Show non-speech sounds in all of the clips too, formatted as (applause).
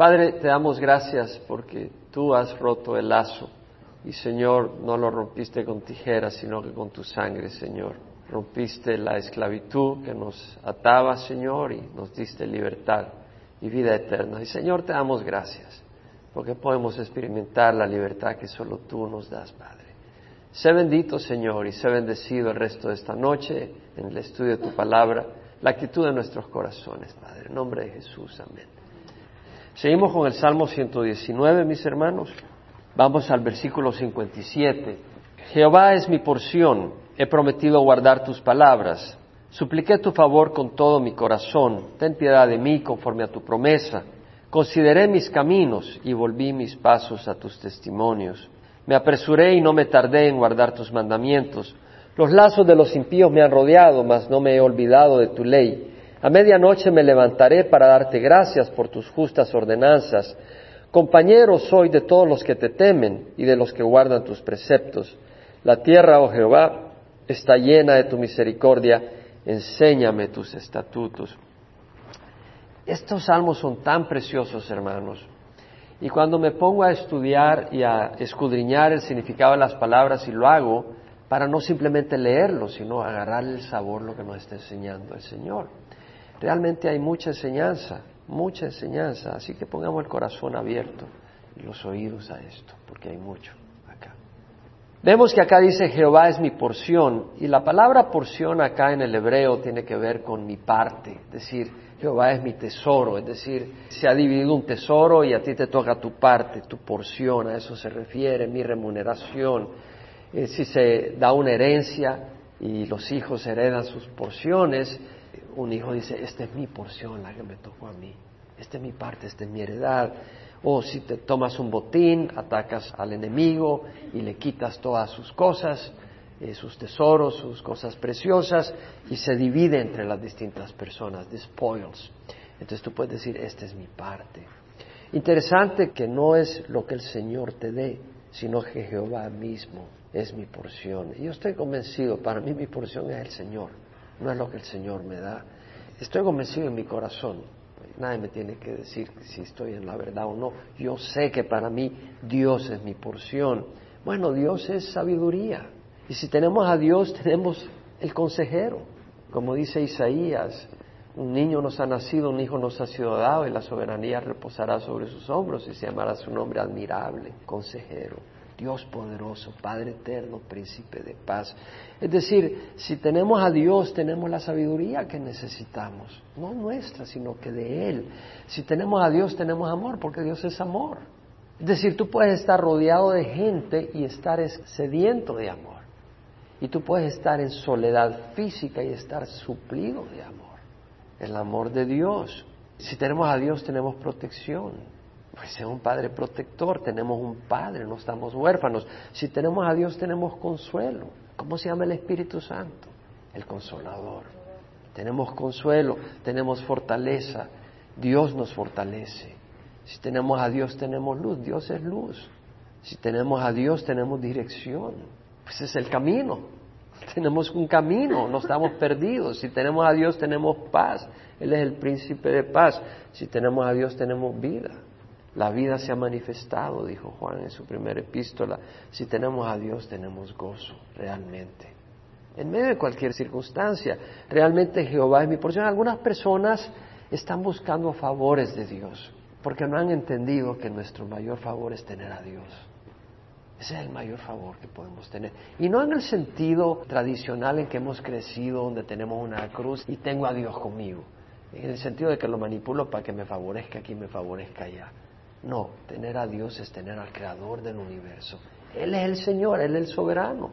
Padre, te damos gracias porque tú has roto el lazo y Señor, no lo rompiste con tijeras, sino que con tu sangre, Señor. Rompiste la esclavitud que nos ataba, Señor, y nos diste libertad y vida eterna. Y Señor, te damos gracias porque podemos experimentar la libertad que solo tú nos das, Padre. Sé bendito, Señor, y sé bendecido el resto de esta noche en el estudio de tu palabra, la actitud de nuestros corazones, Padre. En nombre de Jesús, amén. Seguimos con el Salmo 119, mis hermanos. Vamos al versículo 57. Jehová es mi porción, he prometido guardar tus palabras. Supliqué tu favor con todo mi corazón, ten piedad de mí conforme a tu promesa. Consideré mis caminos y volví mis pasos a tus testimonios. Me apresuré y no me tardé en guardar tus mandamientos. Los lazos de los impíos me han rodeado, mas no me he olvidado de tu ley. A medianoche me levantaré para darte gracias por tus justas ordenanzas. Compañero soy de todos los que te temen y de los que guardan tus preceptos. La tierra, oh Jehová, está llena de tu misericordia. Enséñame tus estatutos. Estos salmos son tan preciosos, hermanos. Y cuando me pongo a estudiar y a escudriñar el significado de las palabras, y lo hago para no simplemente leerlo, sino agarrar el sabor lo que nos está enseñando el Señor. Realmente hay mucha enseñanza, mucha enseñanza, así que pongamos el corazón abierto y los oídos a esto, porque hay mucho acá. Vemos que acá dice Jehová es mi porción, y la palabra porción acá en el hebreo tiene que ver con mi parte, es decir, Jehová es mi tesoro, es decir, se ha dividido un tesoro y a ti te toca tu parte, tu porción, a eso se refiere, mi remuneración. Eh, si se da una herencia y los hijos heredan sus porciones, un hijo dice, esta es mi porción, la que me tocó a mí, esta es mi parte, esta es mi heredad. O si te tomas un botín, atacas al enemigo y le quitas todas sus cosas, eh, sus tesoros, sus cosas preciosas, y se divide entre las distintas personas, the. Entonces tú puedes decir, esta es mi parte. Interesante que no es lo que el Señor te dé, sino que Jehová mismo es mi porción. Y yo estoy convencido, para mí mi porción es el Señor no es lo que el Señor me da. Estoy convencido en mi corazón. Nadie me tiene que decir si estoy en la verdad o no. Yo sé que para mí Dios es mi porción. Bueno, Dios es sabiduría. Y si tenemos a Dios, tenemos el consejero. Como dice Isaías, un niño nos ha nacido, un hijo nos ha sido dado y la soberanía reposará sobre sus hombros y se llamará su nombre admirable, consejero. Dios poderoso, Padre eterno, príncipe de paz. Es decir, si tenemos a Dios, tenemos la sabiduría que necesitamos, no nuestra, sino que de Él. Si tenemos a Dios, tenemos amor, porque Dios es amor. Es decir, tú puedes estar rodeado de gente y estar sediento de amor. Y tú puedes estar en soledad física y estar suplido de amor. El amor de Dios. Si tenemos a Dios, tenemos protección pues sea un padre protector, tenemos un padre, no estamos huérfanos. Si tenemos a Dios, tenemos consuelo. ¿Cómo se llama el Espíritu Santo? El consolador. Tenemos consuelo, tenemos fortaleza. Dios nos fortalece. Si tenemos a Dios, tenemos luz. Dios es luz. Si tenemos a Dios, tenemos dirección. Pues es el camino. (laughs) Tenemos un camino, no estamos perdidos. Si tenemos a Dios, tenemos paz. Él es el príncipe de paz. Si tenemos a Dios, tenemos vida. La vida se ha manifestado, dijo Juan en su primera epístola. Si tenemos a Dios, tenemos gozo, realmente. En medio de cualquier circunstancia, realmente Jehová es mi porción. Algunas personas están buscando favores de Dios, porque no han entendido que nuestro mayor favor es tener a Dios. Ese es el mayor favor que podemos tener. Y no en el sentido tradicional en que hemos crecido, donde tenemos una cruz y tengo a Dios conmigo. En el sentido de que lo manipulo para que me favorezca aquí, me favorezca allá. No, tener a Dios es tener al Creador del universo. Él es el Señor, Él es el soberano.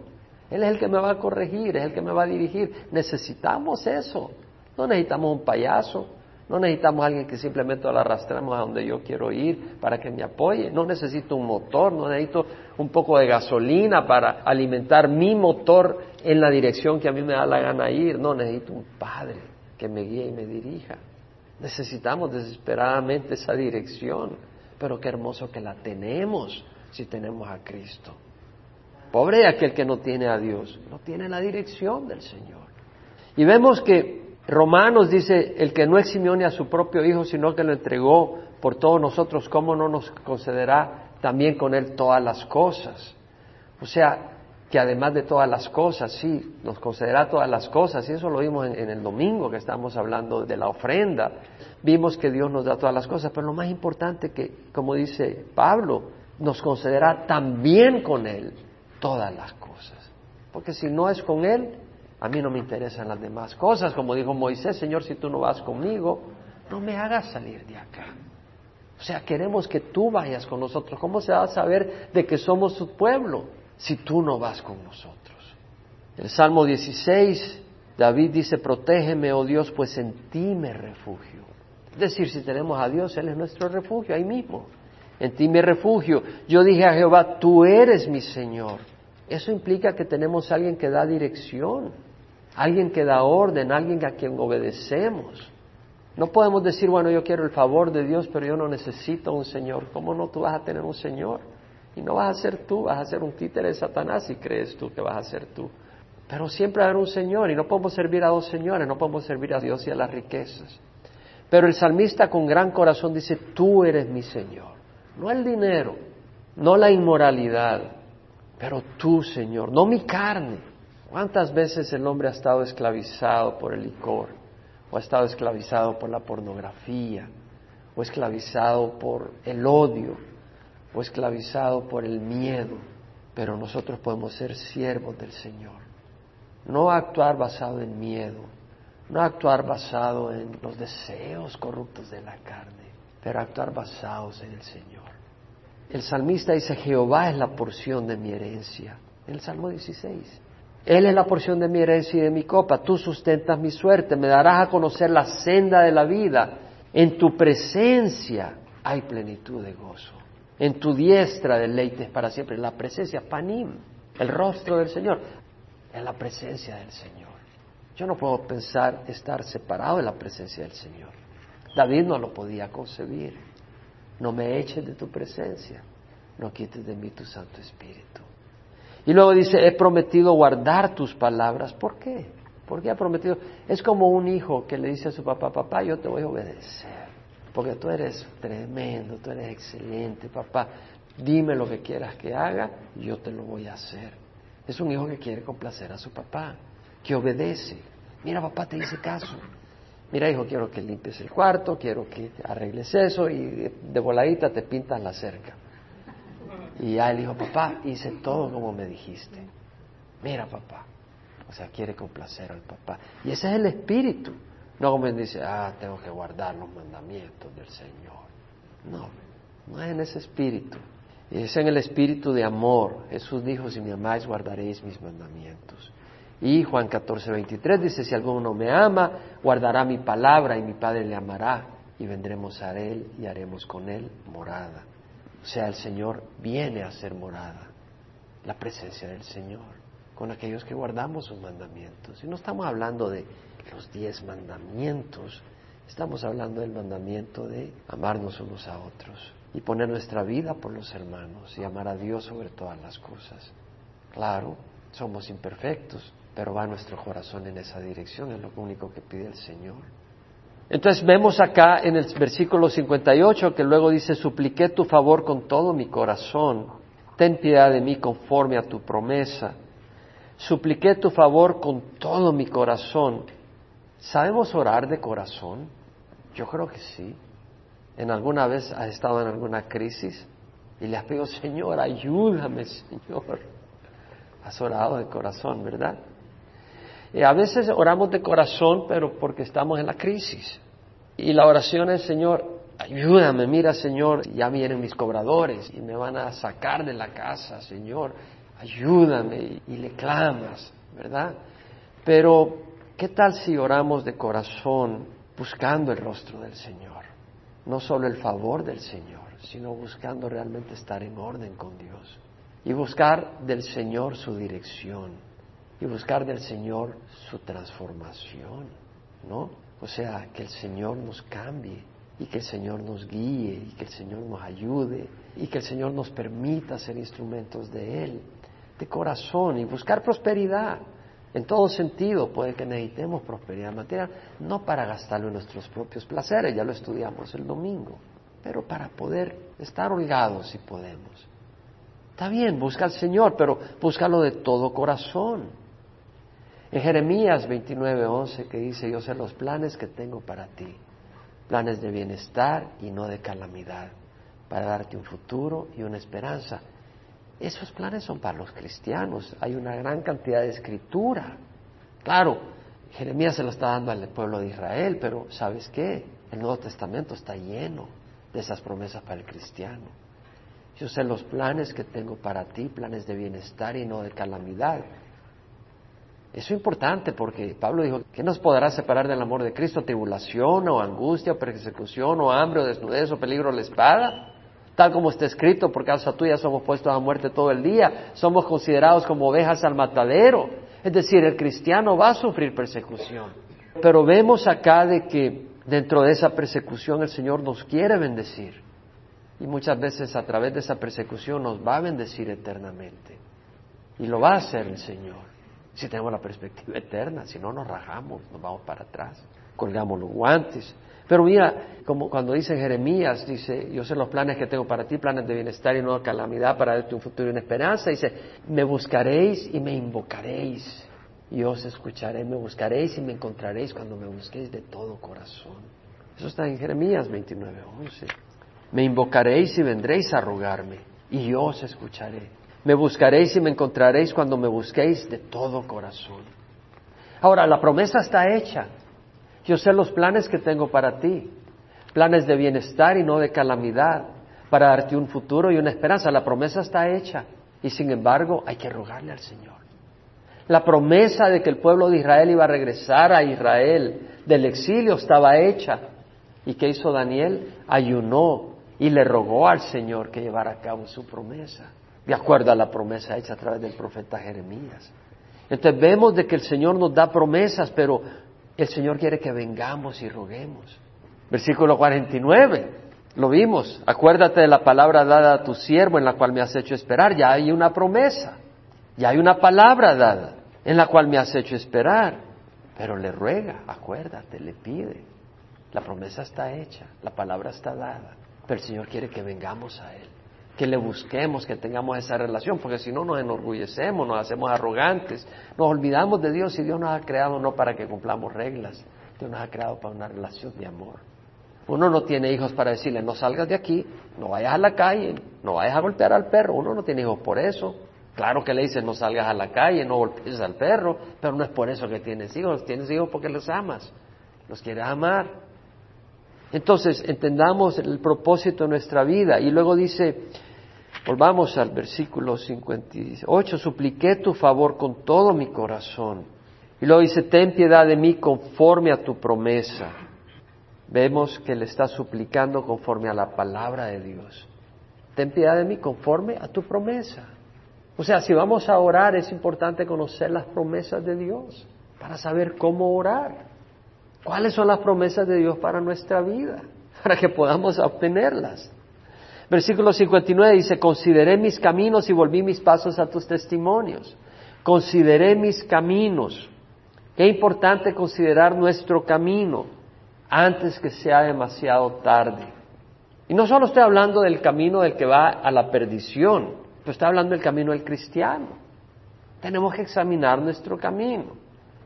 Él es el que me va a corregir, es el que me va a dirigir. Necesitamos eso. No necesitamos un payaso, no necesitamos alguien que simplemente lo arrastremos a donde yo quiero ir para que me apoye. No necesito un motor, no necesito un poco de gasolina para alimentar mi motor en la dirección que a mí me da la gana ir. No, necesito un Padre que me guíe y me dirija. Necesitamos desesperadamente esa dirección. Pero qué hermoso que la tenemos si tenemos a Cristo. Pobre aquel que no tiene a Dios, no tiene la dirección del Señor. Y vemos que Romanos dice, el que no eximió a su propio Hijo, sino que lo entregó por todos nosotros, ¿cómo no nos concederá también con Él todas las cosas? O sea, que además de todas las cosas, sí, nos concederá todas las cosas, y eso lo vimos en, el domingo que estamos hablando de la ofrenda, vimos que Dios nos da todas las cosas, pero lo más importante que, como dice Pablo, nos concederá también con Él todas las cosas. Porque si no es con Él, a mí no me interesan las demás cosas. Como dijo Moisés, Señor, si tú no vas conmigo, no me hagas salir de acá. O sea, queremos que tú vayas con nosotros. ¿Cómo se va a saber de que somos su pueblo si tú no vas con nosotros? El Salmo 16, David dice, protégeme, oh Dios, pues en ti me refugio. Es decir, si tenemos a Dios, Él es nuestro refugio, ahí mismo. En ti me refugio. Yo dije a Jehová, tú eres mi Señor. Eso implica que tenemos alguien que da dirección, alguien que da orden, alguien a quien obedecemos. No podemos decir, bueno, yo quiero el favor de Dios, pero yo no necesito un Señor. ¿Cómo no tú vas a tener un Señor? Y no vas a ser tú, vas a ser un títere de Satanás si crees tú que vas a ser tú. Pero siempre haber un Señor y no podemos servir a dos señores, no podemos servir a Dios y a las riquezas. Pero el salmista con gran corazón dice, tú eres mi Señor. No el dinero, no la inmoralidad, pero tú, Señor, no mi carne. ¿Cuántas veces el hombre ha estado esclavizado por el licor? o ha estado esclavizado por la pornografía, o esclavizado por el odio, o esclavizado por el miedo, pero nosotros podemos ser siervos del Señor. No actuar basado en miedo, no actuar basado en los deseos corruptos de la carne, pero actuar basados en el Señor. El salmista dice, Jehová es la porción de mi herencia, en el Salmo 16. Él es la porción de mi herencia y de mi copa. Tú sustentas mi suerte. Me darás a conocer la senda de la vida. En tu presencia hay plenitud de gozo. En tu diestra deleites para siempre. La presencia, panim, el rostro del Señor. En la presencia del Señor. Yo no puedo pensar estar separado de la presencia del Señor. David no lo podía concebir. No me eches de tu presencia. No quites de mí tu Santo Espíritu. Y luego dice, he prometido guardar tus palabras. ¿Por qué? ¿Por qué ha prometido? Es como un hijo que le dice a su papá, papá, yo te voy a obedecer, porque tú eres tremendo, tú eres excelente, papá, dime lo que quieras que haga, yo te lo voy a hacer. Es un hijo que quiere complacer a su papá, que obedece. Mira, papá, te hice caso. Mira, hijo, quiero que limpies el cuarto, quiero que arregles eso y de voladita te pintas la cerca. Y ya él dijo, papá, hice todo como me dijiste. Mira, papá. O sea, quiere complacer al papá. Y ese es el espíritu. No como dice, ah, tengo que guardar los mandamientos del Señor. No, no es en ese espíritu. Es en el espíritu de amor. Jesús dijo, si me amáis, guardaréis mis mandamientos. Y Juan 14, 23 dice, si alguno me ama, guardará mi palabra y mi Padre le amará y vendremos a él y haremos con él morada. O sea, el Señor viene a ser morada, la presencia del Señor, con aquellos que guardamos sus mandamientos. Y no estamos hablando de los diez mandamientos, estamos hablando del mandamiento de amarnos unos a otros y poner nuestra vida por los hermanos y amar a Dios sobre todas las cosas. Claro, somos imperfectos, pero va nuestro corazón en esa dirección, es lo único que pide el Señor. Entonces vemos acá en el versículo 58 que luego dice, supliqué tu favor con todo mi corazón, ten piedad de mí conforme a tu promesa. Supliqué tu favor con todo mi corazón. ¿Sabemos orar de corazón? Yo creo que sí. ¿En alguna vez has estado en alguna crisis y le has pedido, Señor, ayúdame, Señor? Has orado de corazón, ¿verdad? Y a veces oramos de corazón, pero porque estamos en la crisis. Y la oración es, Señor, ayúdame, mira, Señor, ya vienen mis cobradores y me van a sacar de la casa, Señor, ayúdame. Y, le clamas, ¿verdad? Pero, ¿qué tal si oramos de corazón buscando el rostro del Señor? No solo el favor del Señor, sino buscando realmente estar en orden con Dios y buscar del Señor su dirección y buscar del Señor su transformación, ¿no? O sea, que el Señor nos cambie y que el Señor nos guíe y que el Señor nos ayude y que el Señor nos permita ser instrumentos de Él, de corazón y buscar prosperidad. En todo sentido, puede que necesitemos prosperidad material, no para gastarlo en nuestros propios placeres, ya lo estudiamos el domingo, pero para poder estar holgados si podemos. Está bien, busca al Señor, pero búscalo de todo corazón. En Jeremías 29:11 que dice, yo sé los planes que tengo para ti, planes de bienestar y no de calamidad, para darte un futuro y una esperanza. Esos planes son para los cristianos, hay una gran cantidad de escritura. Claro, Jeremías se lo está dando al pueblo de Israel, pero ¿sabes qué? El Nuevo Testamento está lleno de esas promesas para el cristiano. Yo sé los planes que tengo para ti, planes de bienestar y no de calamidad. Eso es importante porque Pablo dijo, ¿qué nos podrá separar del amor de Cristo? ¿Tribulación o angustia o persecución o hambre o desnudez o peligro o la espada? Tal como está escrito, por causa tuya somos puestos a muerte todo el día, somos considerados como ovejas al matadero. Es decir, el cristiano va a sufrir persecución. Pero vemos acá de que dentro de esa persecución el Señor nos quiere bendecir. Y muchas veces a través de esa persecución nos va a bendecir eternamente. Y lo va a hacer el Señor. Si tenemos la perspectiva eterna, si no nos rajamos, nos vamos para atrás, colgamos los guantes. Pero mira, como cuando dice Jeremías, dice, yo sé los planes que tengo para ti, planes de bienestar y no calamidad, para darte un futuro y una esperanza. Dice, me buscaréis y me invocaréis. Y os escucharé, me buscaréis y me encontraréis cuando me busquéis de todo corazón. Eso está en Jeremías 29, 11. Me invocaréis y vendréis a rogarme, y yo os escucharé. Me buscaréis y me encontraréis cuando me busquéis de todo corazón. Ahora, la promesa está hecha. Yo sé los planes que tengo para ti, planes de bienestar y no de calamidad, para darte un futuro y una esperanza. La promesa está hecha y sin embargo hay que rogarle al Señor. La promesa de que el pueblo de Israel iba a regresar a Israel del exilio estaba hecha. ¿Y qué hizo Daniel? Ayunó y le rogó al Señor que llevara a cabo su promesa, de acuerdo a la promesa hecha a través del profeta Jeremías. Entonces vemos de que el Señor nos da promesas, pero el Señor quiere que vengamos y roguemos. Versículo 49, lo vimos. Acuérdate de la palabra dada a tu siervo en la cual me has hecho esperar. Ya hay una promesa, ya hay una palabra dada en la cual me has hecho esperar. Pero le ruega, acuérdate, le pide. La promesa está hecha, la palabra está dada. Pero el Señor quiere que vengamos a Él que le busquemos, que tengamos esa relación, porque si no nos enorgullecemos, nos hacemos arrogantes, nos olvidamos de Dios y Dios nos ha creado no para que cumplamos reglas, Dios nos ha creado para una relación de amor. Uno no tiene hijos para decirle, no salgas de aquí, no vayas a la calle, no vayas a golpear al perro, uno no tiene hijos por eso. Claro que le dice, no salgas a la calle, no golpees al perro, pero no es por eso que tienes hijos, tienes hijos porque los amas, los quieres amar. Entonces, entendamos el propósito de nuestra vida. Y luego dice, Volvamos al versículo 58. Supliqué tu favor con todo mi corazón. Y luego dice, ten piedad de mí conforme a tu promesa. Vemos que le está suplicando conforme a la palabra de Dios. Ten piedad de mí conforme a tu promesa. O sea, si vamos a orar es importante conocer las promesas de Dios para saber cómo orar. ¿Cuáles son las promesas de Dios para nuestra vida? (laughs) Para que podamos obtenerlas. Versículo 59 dice, consideré mis caminos y volví mis pasos a tus testimonios. Consideré mis caminos. Qué importante considerar nuestro camino antes que sea demasiado tarde. Y no solo estoy hablando del camino del que va a la perdición, pero estoy hablando del camino del cristiano. Tenemos que examinar nuestro camino.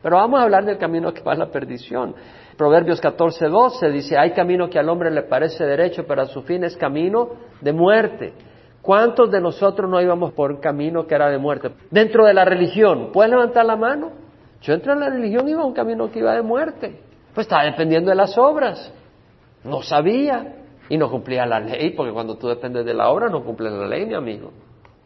Pero vamos a hablar del camino que va a la perdición. Proverbios 14, 12 dice, hay camino que al hombre le parece derecho, pero a su fin es camino de muerte. ¿Cuántos de nosotros no íbamos por un camino que era de muerte? Dentro de la religión, ¿puedes levantar la mano? Yo entré en la religión iba a un camino que iba de muerte. Pues estaba dependiendo de las obras. No sabía y no cumplía la ley, porque cuando tú dependes de la obra no cumples la ley, mi amigo.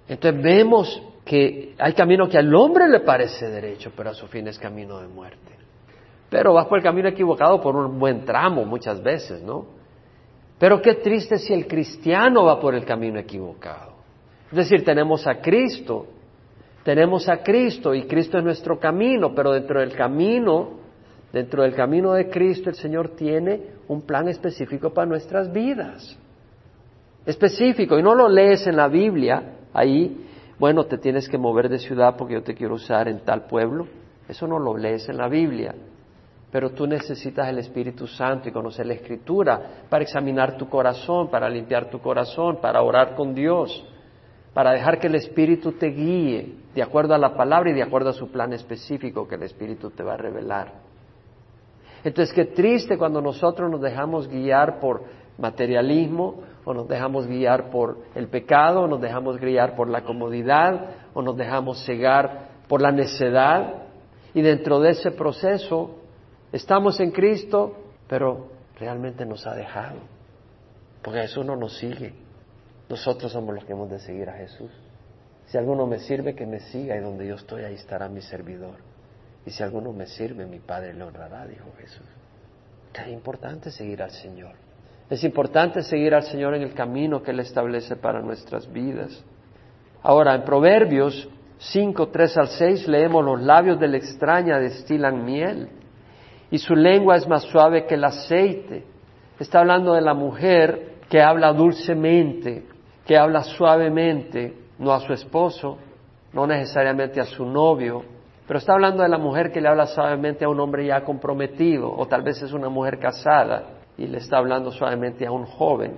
Entonces vemos que hay camino que al hombre le parece derecho, pero a su fin es camino de muerte. Pero vas por el camino equivocado por un buen tramo muchas veces, ¿no? Pero qué triste si el cristiano va por el camino equivocado. Es decir, tenemos a Cristo, tenemos a Cristo y Cristo es nuestro camino, pero dentro del camino, dentro del camino de Cristo el Señor tiene un plan específico para nuestras vidas. Específico, y no lo lees en la Biblia, ahí, bueno, te tienes que mover de ciudad porque yo te quiero usar en tal pueblo. Eso no lo lees en la Biblia. Pero tú necesitas el Espíritu Santo y conocer la Escritura para examinar tu corazón, para limpiar tu corazón, para orar con Dios, para dejar que el Espíritu te guíe de acuerdo a la palabra y de acuerdo a su plan específico que el Espíritu te va a revelar. Entonces, qué triste cuando nosotros nos dejamos guiar por materialismo, o nos dejamos guiar por el pecado, o nos dejamos guiar por la comodidad, o nos dejamos cegar por la necedad. Y dentro de ese proceso estamos en Cristo, pero realmente nos ha dejado. Porque Jesús no nos sigue. Nosotros somos los que hemos de seguir a Jesús. Si alguno me sirve, que me siga y donde yo estoy, ahí estará mi servidor. Y si alguno me sirve, mi Padre le honrará, dijo Jesús. Es importante seguir al Señor. Es importante seguir al Señor en el camino que Él establece para nuestras vidas. Ahora, en Proverbios 5, 3 al 6 leemos los labios de la extraña destilan miel y su lengua es más suave que el aceite. Está hablando de la mujer que habla dulcemente, que habla suavemente, no a su esposo, no necesariamente a su novio, pero está hablando de la mujer que le habla suavemente a un hombre ya comprometido, o tal vez es una mujer casada y le está hablando suavemente a un joven.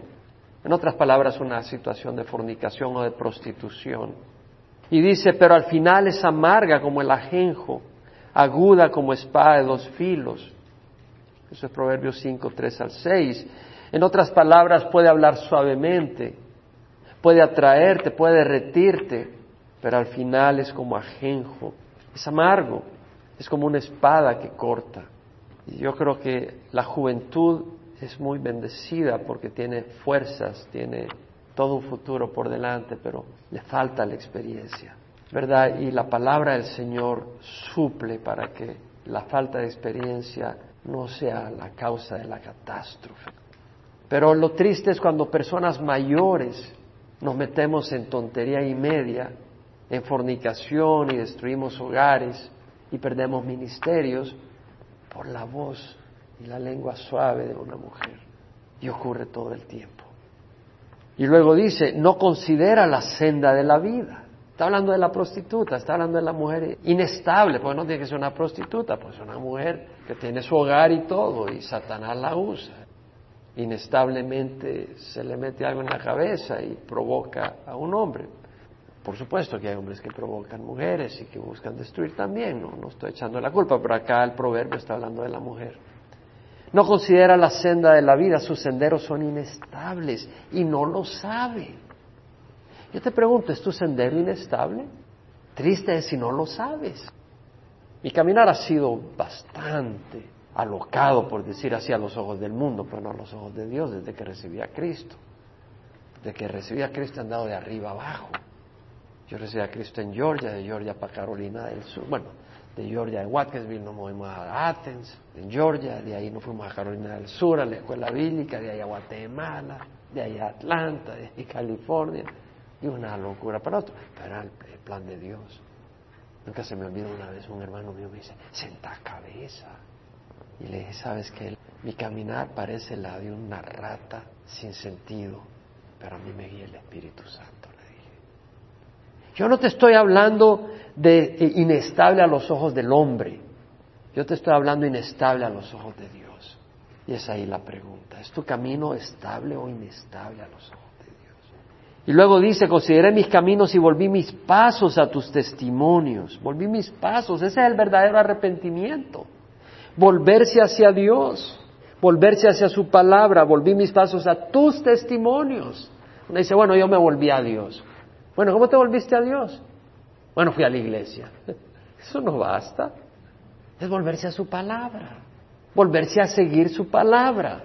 En otras palabras, una situación de fornicación o de prostitución. Y dice, pero al final es amarga como el ajenjo, aguda como espada de dos filos. Eso es Proverbios 5, 3 al 6. En otras palabras, puede hablar suavemente, puede atraerte, puede derretirte, pero al final es como ajenjo, es amargo, es como una espada que corta. Y yo creo que la juventud es muy bendecida porque tiene fuerzas, tiene todo un futuro por delante, pero le falta la experiencia, ¿verdad? Y la palabra del Señor suple para que la falta de experiencia no sea la causa de la catástrofe. Pero lo triste es cuando personas mayores nos metemos en tontería y media, en fornicación y destruimos hogares y perdemos ministerios por la voz y la lengua suave de una mujer. Y ocurre todo el tiempo. Y luego dice, no considera la senda de la vida. Está hablando de la prostituta, está hablando de la mujer inestable, porque no tiene que ser una prostituta, pues es una mujer que tiene su hogar y todo, y Satanás la usa. Inestablemente se le mete algo en la cabeza y provoca a un hombre. Por supuesto que hay hombres que provocan mujeres y que buscan destruir también, no, no estoy echando la culpa, pero acá el proverbio está hablando de la mujer. No considera la senda de la vida, sus senderos son inestables y no lo sabe. Yo te pregunto, ¿es tu sendero inestable? Triste es si no lo sabes. Mi caminar ha sido bastante alocado, por decir así, a los ojos del mundo, pero no a los ojos de Dios, desde que recibí a Cristo. Desde que recibí a Cristo he andado de arriba abajo. Yo recibí a Cristo en Georgia, de Georgia para Carolina del Sur. Bueno, de Georgia en Watkinsville nos movimos a Athens, en Georgia, de ahí nos fuimos a Carolina del Sur, a la escuela bíblica, de ahí a Guatemala, de ahí a Atlanta, de ahí a California, y una locura para otro, pero era el, plan de Dios. Nunca se me olvida una vez un hermano mío me dice, senta cabeza. Y le dije, ¿sabes qué? Mi caminar parece la de una rata sin sentido, pero a mí me guía el Espíritu Santo, le dije. Yo no te estoy hablando de inestable a los ojos del hombre. Yo te estoy hablando inestable a los ojos de Dios. Y es ahí la pregunta. ¿Es tu camino estable o inestable a los ojos? Y luego dice, consideré mis caminos y volví mis pasos a tus testimonios. Volví mis pasos. Ese es el verdadero arrepentimiento. Volverse hacia Dios. Volverse hacia su palabra. Volví mis pasos a tus testimonios. Uno dice, bueno, yo me volví a Dios. Bueno, ¿cómo te volviste a Dios? Bueno, fui a la iglesia. (laughs) Eso no basta. Es volverse a su palabra. Volverse a seguir su palabra.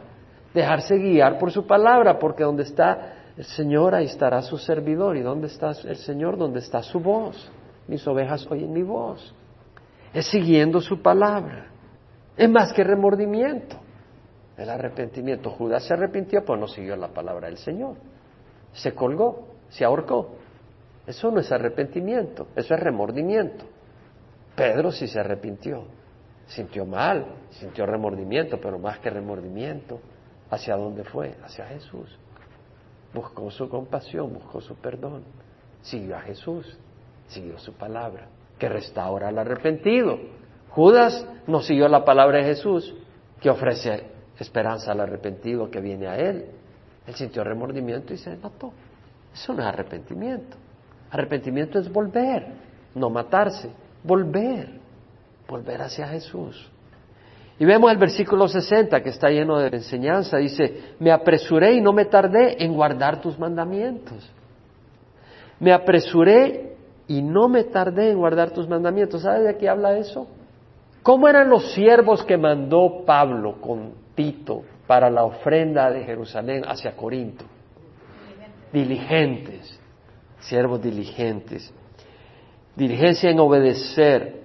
Dejarse guiar por su palabra, porque donde está el Señor, ahí estará su servidor. ¿Y dónde está el Señor? Donde está su voz. Mis ovejas oyen mi voz. Es siguiendo su palabra. Es más que remordimiento. El arrepentimiento. Judas se arrepintió, pero no siguió la palabra del Señor. Se colgó, se ahorcó. Eso no es arrepentimiento, eso es remordimiento. Pedro sí se arrepintió, sintió mal, sintió remordimiento, pero más que remordimiento, ¿hacia dónde fue? Hacia Jesús. Buscó su compasión, buscó su perdón, siguió a Jesús, siguió su palabra, que restaura al arrepentido. Judas no siguió la palabra de Jesús, que ofrece esperanza al arrepentido que viene a él. Él sintió remordimiento y se mató. Eso no es arrepentimiento. Arrepentimiento es volver, no matarse, volver, volver hacia Jesús. Y vemos el versículo 60 que está lleno de enseñanza. Dice, me apresuré y no me tardé en guardar tus mandamientos. Me apresuré y no me tardé en guardar tus mandamientos. ¿Sabes de qué habla eso? ¿Cómo eran los siervos que mandó Pablo con Tito para la ofrenda de Jerusalén hacia Corinto? Diligentes, siervos diligentes. Diligencia en obedecer.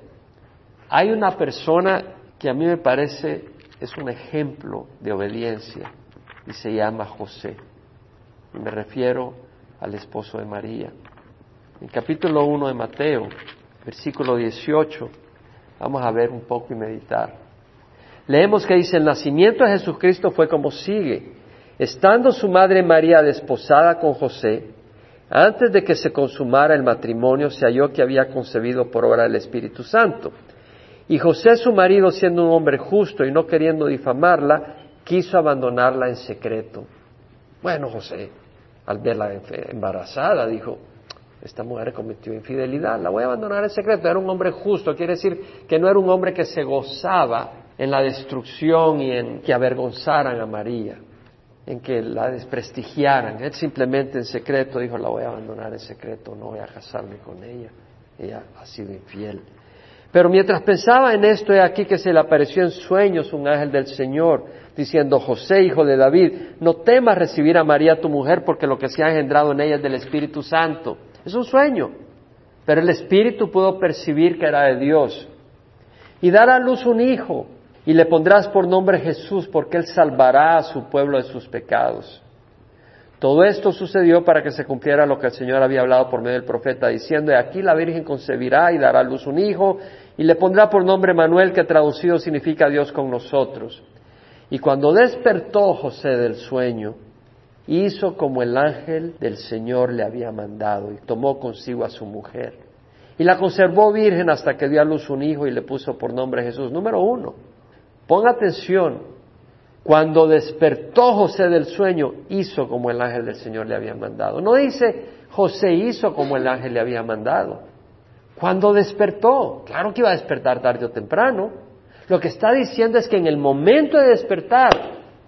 Hay una persona que a mí me parece es un ejemplo de obediencia y se llama José. Y me refiero al esposo de María. En capítulo 1 de Mateo, versículo 18, vamos a ver un poco y meditar. Leemos que dice, el nacimiento de Jesucristo fue como sigue. Estando su madre María desposada con José, antes de que se consumara el matrimonio, se halló que había concebido por obra del Espíritu Santo. Y José, su marido, siendo un hombre justo y no queriendo difamarla, quiso abandonarla en secreto. Bueno, José, al verla embarazada, dijo, esta mujer cometió infidelidad, la voy a abandonar en secreto. Era un hombre justo, quiere decir que no era un hombre que se gozaba en la destrucción y en que avergonzaran a María, en que la desprestigiaran. Él simplemente en secreto dijo, la voy a abandonar en secreto, no voy a casarme con ella. Ella ha sido infiel. Pero mientras pensaba en esto, he aquí que se le apareció en sueños un ángel del Señor, diciendo, José, hijo de David, no temas recibir a María tu mujer, porque lo que se ha engendrado en ella es del Espíritu Santo. Es un sueño. Pero el Espíritu pudo percibir que era de Dios. Y dará a luz un hijo, y le pondrás por nombre Jesús, porque él salvará a su pueblo de sus pecados. Todo esto sucedió para que se cumpliera lo que el Señor había hablado por medio del profeta, diciendo, aquí la Virgen concebirá y dará a luz un hijo, y le pondrá por nombre Manuel, que traducido significa Dios con nosotros. Y cuando despertó José del sueño, hizo como el ángel del Señor le había mandado, y tomó consigo a su mujer. Y la conservó virgen hasta que dio a luz un hijo y le puso por nombre Jesús. Número uno, ponga atención, cuando despertó José del sueño, hizo como el ángel del Señor le había mandado. No dice José hizo como el ángel le había mandado. Cuando despertó, claro que iba a despertar tarde o temprano. Lo que está diciendo es que en el momento de despertar,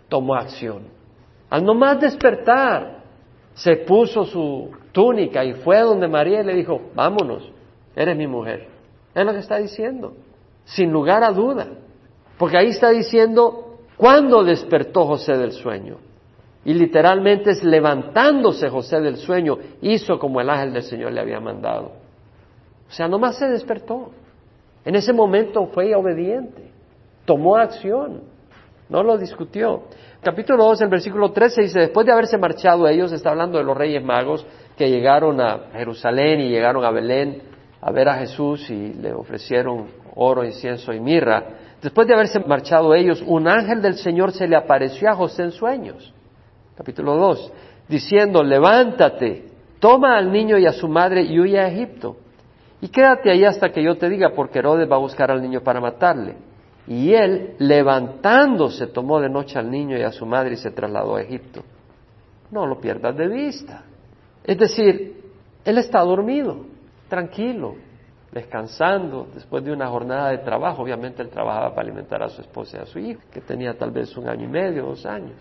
tomó acción. Al nomás despertar, se puso su túnica y fue donde María y le dijo, vámonos, eres mi mujer. Es lo que está diciendo, sin lugar a duda. Porque ahí está diciendo, ¿Cuándo despertó José del sueño? Y literalmente es levantándose José del sueño, hizo como el ángel del Señor le había mandado. O sea, nomás se despertó. En ese momento fue obediente, tomó acción, no lo discutió. Capítulo 2, el versículo 13 dice, después de haberse marchado ellos, está hablando de los reyes magos que llegaron a Jerusalén y llegaron a Belén a ver a Jesús y le ofrecieron oro, incienso y mirra. Después de haberse marchado ellos, un ángel del Señor se le apareció a José en sueños. Capítulo 2. Diciendo, levántate, toma al niño y a su madre y huye a Egipto. Y quédate ahí hasta que yo te diga, porque Herodes va a buscar al niño para matarle. Y él, levantándose, tomó de noche al niño y a su madre y se trasladó a Egipto. No lo pierdas de vista. Es decir, él está dormido, tranquilo, descansando después de una jornada de trabajo. Obviamente él trabajaba para alimentar a su esposa y a su hijo, que tenía tal vez un año y medio, dos años.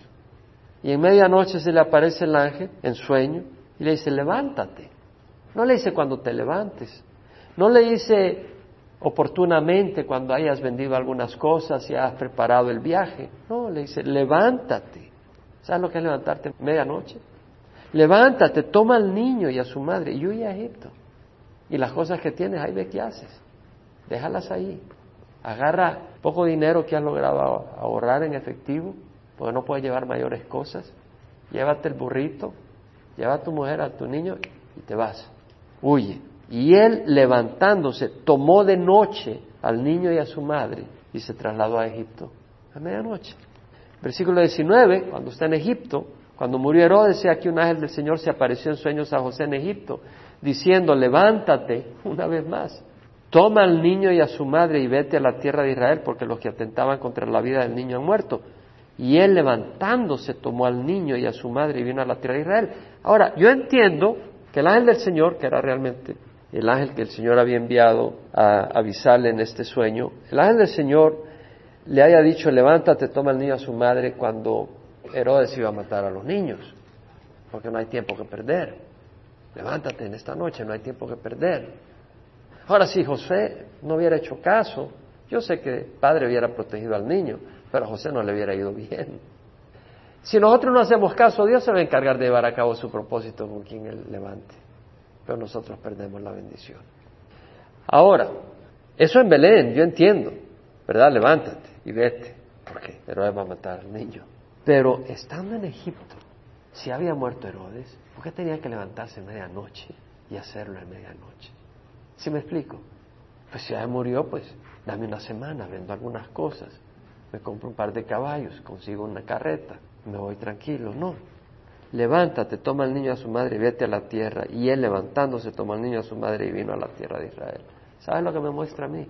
Y en medianoche se le aparece el ángel en sueño y le dice, levántate. No le dice cuando te levantes. No le dice oportunamente cuando hayas vendido algunas cosas y has preparado el viaje. No, le dice, levántate. ¿Sabes lo que es levantarte medianoche? Levántate, toma al niño y a su madre y huye a Egipto. Y las cosas que tienes, ahí ve qué haces. Déjalas ahí. Agarra poco dinero que has logrado ahorrar en efectivo, porque no puedes llevar mayores cosas. Llévate el burrito, lleva a tu mujer, a tu niño y te vas. Huye. Y él levantándose, tomó de noche al niño y a su madre y se trasladó a Egipto a medianoche. Versículo 19, cuando está en Egipto, cuando murió Herodes, aquí un ángel del Señor se apareció en sueños a José en Egipto diciendo, levántate una vez más. toma al niño y a su madre y vete a la tierra de Israel, porque los que atentaban contra la vida del niño han muerto. Y él levantándose tomó al niño y a su madre y vino a la tierra de Israel. Ahora, yo entiendo que el ángel del Señor, que era realmente el ángel que el Señor había enviado a avisarle en este sueño, el ángel del Señor le haya dicho, levántate, toma al niño a su madre cuando Herodes iba a matar a los niños, porque no hay tiempo que perder. Levántate en esta noche, no hay tiempo que perder. Ahora, si José no hubiera hecho caso, yo sé que el padre hubiera protegido al niño, pero a José no le hubiera ido bien. Si nosotros no hacemos caso, Dios se va a encargar de llevar a cabo su propósito con quien Él levante, pero nosotros perdemos la bendición. Ahora, eso en Belén, yo entiendo, ¿verdad? Levántate y vete, porque Herodes va a matar al niño. Pero estando en Egipto, si había muerto Herodes, ¿por qué tenía que levantarse en medianoche y hacerlo en medianoche? ¿Sí me explico? Pues si ya murió, pues dame una semana, vendo algunas cosas, me compro un par de caballos, consigo una carreta, me voy tranquilo. No. Levántate, toma al niño a su madre y vete a la tierra. Y él levantándose tomó al niño a su madre y vino a la tierra de Israel. ¿Sabes lo que me muestra a mí?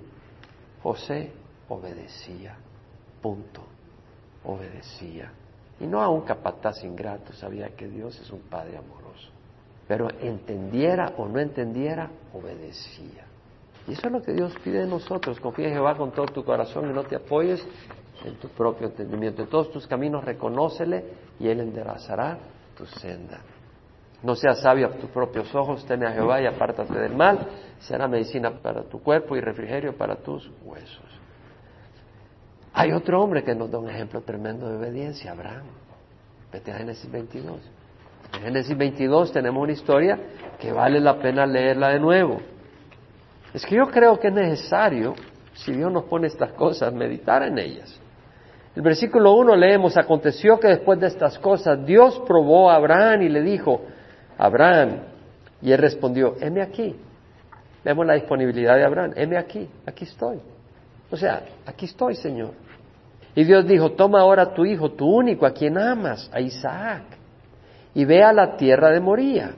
José obedecía. Punto. Obedecía. Y no a un capataz ingrato, sabía que Dios es un Padre amoroso. Pero entendiera o no entendiera, obedecía. Y eso es lo que Dios pide de nosotros. Confía en Jehová con todo tu corazón y no te apoyes en tu propio entendimiento. En todos tus caminos reconócele y Él enderezará tu senda. No seas sabio a tus propios ojos, teme a Jehová y apártate del mal. Será medicina para tu cuerpo y refrigerio para tus huesos. Hay otro hombre que nos da un ejemplo tremendo de obediencia, Abraham. Vete a Génesis 22. En Génesis 22 tenemos una historia que vale la pena leerla de nuevo. Es que yo creo que es necesario, si Dios nos pone estas cosas, meditar en ellas. El versículo 1 leemos, aconteció que después de estas cosas Dios probó a Abraham y le dijo, Abraham, y él respondió, heme aquí. Vemos la disponibilidad de Abraham, heme aquí, aquí estoy. O sea, aquí estoy, Señor. Y Dios dijo, toma ahora tu hijo, tu único, a quien amas, a Isaac, y ve a la tierra de Moría,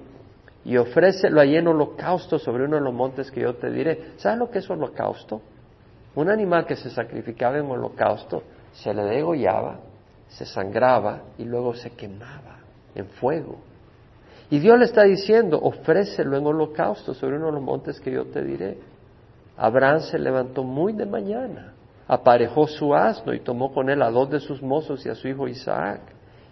y ofrécelo allí en holocausto sobre uno de los montes que yo te diré. ¿Sabes lo que es holocausto? Un animal que se sacrificaba en holocausto se le degollaba, se sangraba y luego se quemaba en fuego. Y Dios le está diciendo, ofrécelo en holocausto sobre uno de los montes que yo te diré. Abraham se levantó muy de mañana aparejó su asno y tomó con él a dos de sus mozos y a su hijo Isaac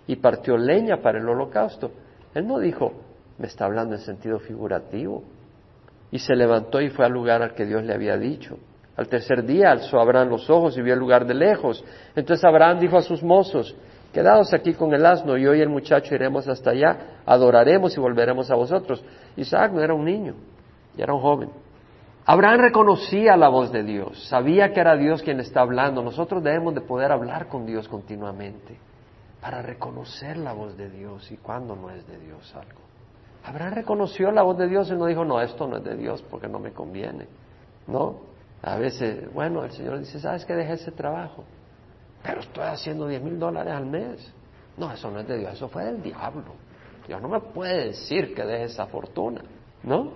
y partió leña para el holocausto. Él no dijo, me está hablando en sentido figurativo. Y se levantó y fue al lugar al que Dios le había dicho. Al tercer día alzó Abraham los ojos y vio el lugar de lejos. Entonces Abraham dijo a sus mozos, quedaos aquí con el asno y hoy el muchacho iremos hasta allá, adoraremos y volveremos a vosotros. Isaac no era un niño, ya era un joven. Abraham reconocía la voz de Dios, sabía que era Dios quien está hablando. Nosotros debemos de poder hablar con Dios continuamente para reconocer la voz de Dios y cuando no es de Dios algo. Abraham reconoció la voz de Dios y no dijo, no, esto no es de Dios porque no me conviene. No, a veces, bueno, el Señor dice, ¿sabes que dejé ese trabajo? Pero estoy haciendo diez mil dólares al mes. No, eso no es de Dios, eso fue del diablo. Dios no me puede decir que deje esa fortuna, ¿no?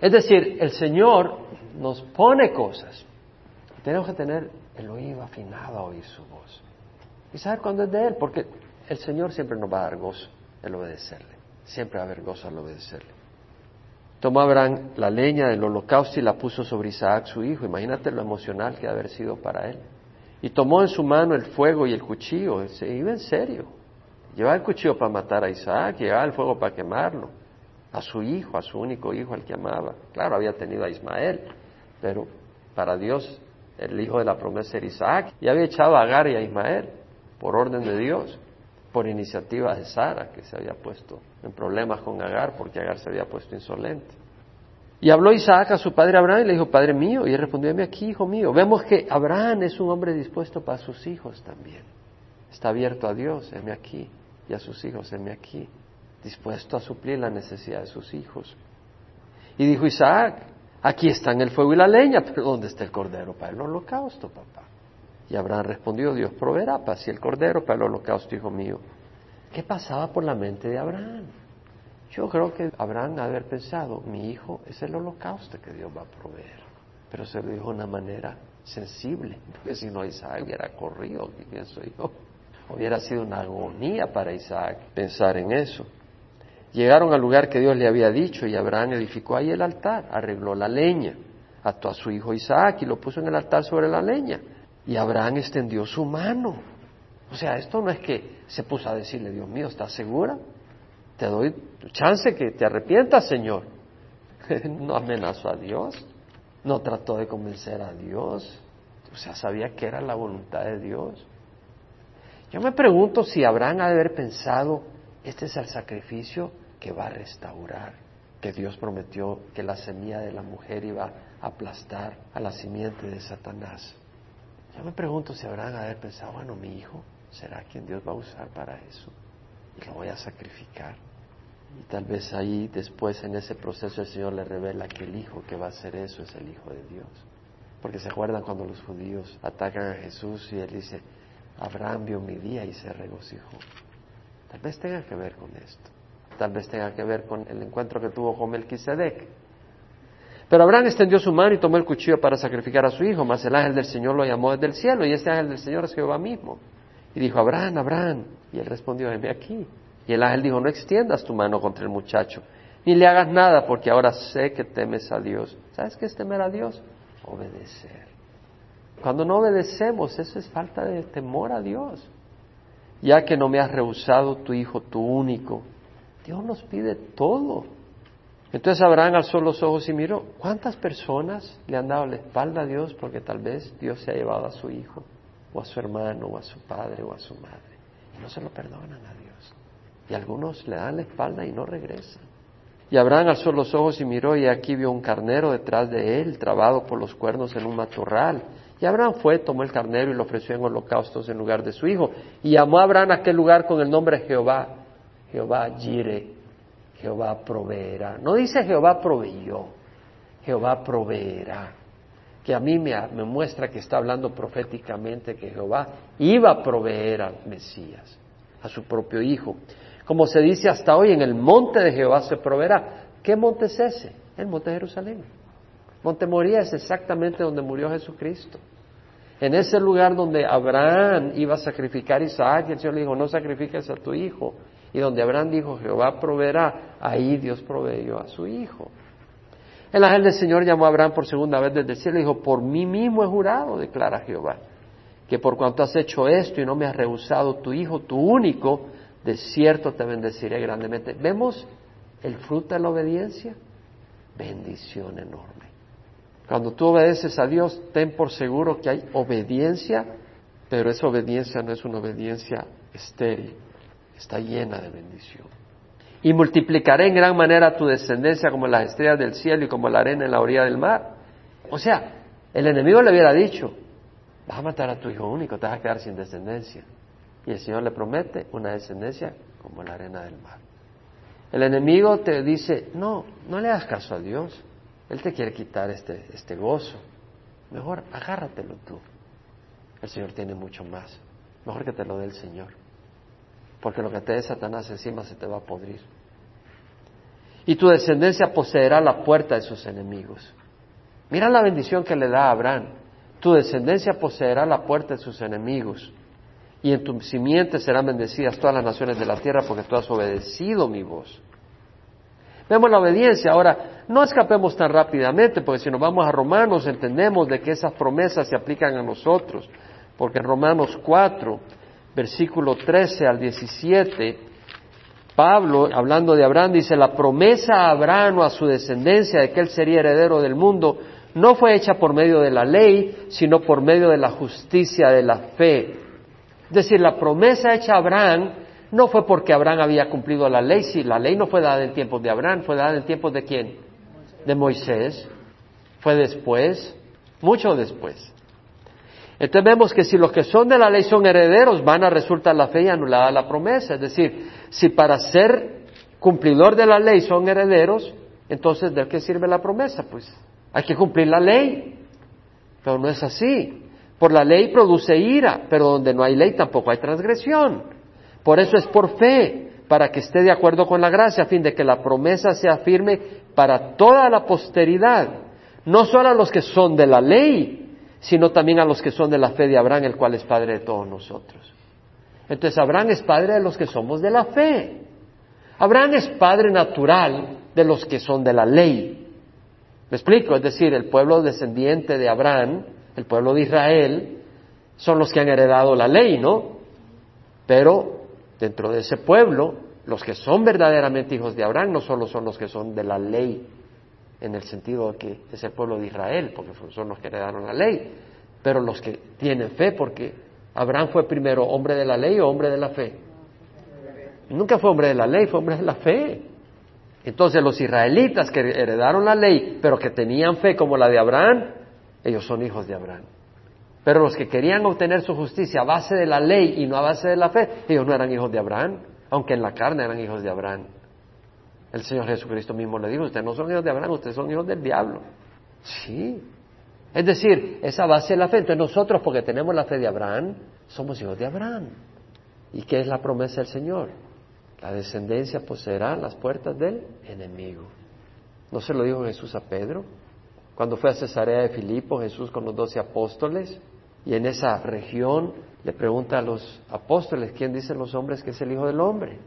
Es decir, el Señor nos pone cosas. Tenemos que tener el oído afinado a oír su voz. Y saber cuándo es de Él, porque el Señor siempre nos va a dar gozo el obedecerle. Siempre va a haber gozo al obedecerle. Tomó Abraham la leña del holocausto y la puso sobre Isaac su hijo. Imagínate lo emocional que ha haber sido para él. Y tomó en su mano el fuego y el cuchillo. Se iba en serio. Llevaba el cuchillo para matar a Isaac, llevaba el fuego para quemarlo a su hijo, a su único hijo, al que amaba. Claro, había tenido a Ismael, pero para Dios el hijo de la promesa era Isaac, y había echado a Agar y a Ismael por orden de Dios, por iniciativa de Sara, que se había puesto en problemas con Agar porque Agar se había puesto insolente. Y habló Isaac a su padre Abraham y le dijo, Padre mío, y él respondió, aquí, hijo mío. Vemos que Abraham es un hombre dispuesto para sus hijos también. Está abierto a Dios, heme aquí, y a sus hijos, heme aquí dispuesto a suplir la necesidad de sus hijos. Y dijo Isaac, aquí están el fuego y la leña, pero ¿dónde está el cordero para el holocausto, papá? Y Abraham respondió, Dios proveerá para si el cordero para el holocausto, hijo mío. ¿Qué pasaba por la mente de Abraham? Yo creo que Abraham ha haber pensado, mi hijo es el holocausto que Dios va a proveer. pero se lo dijo de una manera sensible, porque si no Isaac hubiera corrido, pienso yo. Hubiera sido una agonía para Isaac pensar en eso. Llegaron al lugar que Dios le había dicho y Abraham edificó ahí el altar, arregló la leña, ató a su hijo Isaac y lo puso en el altar sobre la leña. Y Abraham extendió su mano. O sea, esto no es que se puso a decirle, Dios mío, ¿estás segura? Te doy chance que te arrepientas, Señor. (laughs) no amenazó a Dios, no trató de convencer a Dios, o sea, sabía que era la voluntad de Dios. Yo me pregunto si Abraham ha de haber pensado, este es el sacrificio que va a restaurar, que Dios prometió que la semilla de la mujer iba a aplastar a la simiente de Satanás. Yo me pregunto si Abraham ha de haber pensado, bueno, mi hijo será quien Dios va a usar para eso y lo voy a sacrificar. Y tal vez ahí después en ese proceso el Señor le revela que el Hijo que va a hacer eso es el Hijo de Dios. Porque se acuerdan cuando los judíos atacan a Jesús y él dice, Abraham vio mi día y se regocijó. Tal vez tenga que ver con esto. Tal vez tenga que ver con el encuentro que tuvo con Melquisedec. Pero Abraham extendió su mano y tomó el cuchillo para sacrificar a su hijo, mas el ángel del Señor lo llamó desde el cielo y este ángel del Señor es Jehová mismo. Y dijo, Abraham, Abraham. Y él respondió, heme aquí. Y el ángel dijo, no extiendas tu mano contra el muchacho, ni le hagas nada, porque ahora sé que temes a Dios. ¿Sabes qué es temer a Dios? Obedecer. Cuando no obedecemos, eso es falta de temor a Dios. Ya que no me has rehusado tu hijo, tu único. Dios nos pide todo. Entonces Abraham alzó los ojos y miró, ¿cuántas personas le han dado la espalda a Dios porque tal vez Dios se ha llevado a su hijo, o a su hermano, o a su padre, o a su madre? Y no se lo perdonan a Dios. Y algunos le dan la espalda y no regresan. Y Abraham alzó los ojos y miró y aquí vio un carnero detrás de él, trabado por los cuernos en un matorral. Y Abraham fue, tomó el carnero y lo ofreció en holocaustos en lugar de su hijo. Y llamó a Abraham a aquel lugar con el nombre de Jehová. Jehová Jire, Jehová proveerá. No dice Jehová proveyó, Jehová proveerá. Que a mí me, muestra que está hablando proféticamente que Jehová iba a proveer al Mesías, a su propio hijo. Como se dice hasta hoy, en el monte de Jehová se proveerá. ¿Qué monte es ese? El monte de Jerusalén. Monte Moría es exactamente donde murió Jesucristo. En ese lugar donde Abraham iba a sacrificar a Isaac, el Señor le dijo, no sacrifiques a tu hijo. Y donde Abraham dijo, Jehová proveerá, ahí Dios proveyó a su hijo. El ángel del Señor llamó a Abraham por segunda vez desde el cielo y dijo, por mí mismo he jurado, declara Jehová, que por cuanto has hecho esto y no me has rehusado tu hijo, tu único, de cierto te bendeciré grandemente. ¿Vemos el fruto de la obediencia? Bendición enorme. Cuando tú obedeces a Dios, ten por seguro que hay obediencia, pero esa obediencia no es una obediencia estéril, está llena de bendición. Y multiplicaré en gran manera tu descendencia como las estrellas del cielo y como la arena en la orilla del mar. O sea, el enemigo le hubiera dicho, vas a matar a tu hijo único, te vas a quedar sin descendencia. Y el Señor le promete una descendencia como la arena del mar. El enemigo te dice, no, no le hagas caso a Dios. Él te quiere quitar este, este gozo. Mejor agárratelo tú. El Señor tiene mucho más. Mejor que te lo dé el Señor. Porque lo que te dé Satanás encima se te va a podrir. Y tu descendencia poseerá la puerta de sus enemigos. Mira la bendición que le da a Abraham. Tu descendencia poseerá la puerta de sus enemigos y en tu simiente serán bendecidas todas las naciones de la tierra porque tú has obedecido mi voz. Vemos la obediencia. Ahora, no escapemos tan rápidamente, porque si nos vamos a Romanos entendemos de que esas promesas se aplican a nosotros. Porque en Romanos 4, versículo 13 al 17, Pablo, hablando de Abraham, dice, la promesa a Abraham o a su descendencia de que él sería heredero del mundo, no fue hecha por medio de la ley, sino por medio de la justicia de la fe. Es decir, la promesa hecha a Abraham no fue porque Abraham había cumplido la ley, si la ley no fue dada en tiempos de Abraham, fue dada en tiempos de quién? De Moisés. Fue después, mucho después. Entonces vemos que si los que son de la ley son herederos, van a resultar la fe y anulada la promesa. Es decir, si para ser cumplidor de la ley son herederos, entonces ¿de qué sirve la promesa? Pues hay que cumplir la ley. Pero no es así. Por la ley produce ira, pero donde no hay ley tampoco hay transgresión. Por eso es por fe, para que esté de acuerdo con la gracia, a fin de que la promesa sea firme para toda la posteridad. no solo a los que son de la ley, sino también a los que son de la fe de Abraham, el cual es padre de todos nosotros. Entonces Abraham es padre de los que somos de la fe. Abraham es padre natural de los que son de la ley. ¿Me explico? Es decir, el pueblo descendiente de Abraham, el pueblo de Israel, son los que han heredado la ley, ¿no? Pero dentro de ese pueblo, los que son verdaderamente hijos de Abraham no solo son los que son de la ley, en el sentido de que es el pueblo de Israel, porque son los que heredaron la ley, pero los que tienen fe, porque Abraham fue primero hombre de la ley o hombre de la fe. Nunca fue hombre de la ley, fue hombre de la fe. Entonces los israelitas que heredaron la ley, pero que tenían fe como la de Abraham, ellos son hijos de Abraham. Pero los que querían obtener su justicia a base de la ley y no a base de la fe, ellos no eran hijos de Abraham, aunque en la carne eran hijos de Abraham. El Señor Jesucristo mismo le dijo, ustedes no son hijos de Abraham, ustedes son hijos del diablo. Sí. Es decir, esa base de la fe. Entonces nosotros, porque tenemos la fe de Abraham, somos hijos de Abraham. ¿Y qué es la promesa del Señor? La descendencia poseerá las puertas del enemigo. ¿No se lo dijo Jesús a Pedro? Cuando fue a Cesarea de Filipo, Jesús con los doce apóstoles, y en esa región le pregunta a los apóstoles, ¿quién dicen los hombres que es el Hijo del Hombre?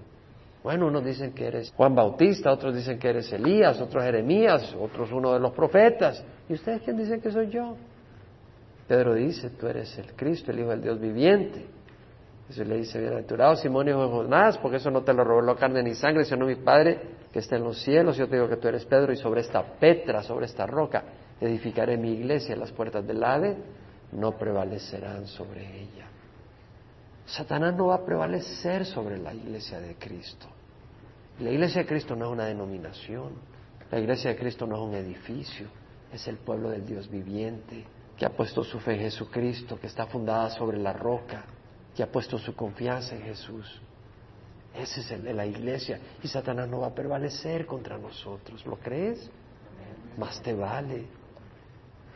Bueno, unos dicen que eres Juan Bautista, otros dicen que eres Elías, otros Jeremías, otros uno de los profetas. ¿Y ustedes quién dicen que soy yo? Pedro dice, tú eres el Cristo, el Hijo del Dios viviente. Jesús le dice, bienaventurado Simón hijo de Jonás, porque eso no te lo reveló carne ni sangre, sino mi Padre que está en los cielos. Yo te digo que tú eres Pedro y sobre esta petra, sobre esta roca, edificaré mi iglesia, las puertas del Hade no prevalecerán sobre ella. Satanás no va a prevalecer sobre la iglesia de Cristo. La iglesia de Cristo no es una denominación, la iglesia de Cristo no es un edificio, es el pueblo del Dios viviente, que ha puesto su fe en Jesucristo, que está fundada sobre la roca, que ha puesto su confianza en Jesús. Ese es el de la iglesia. Y Satanás no va a prevalecer contra nosotros. ¿Lo crees? Más te vale.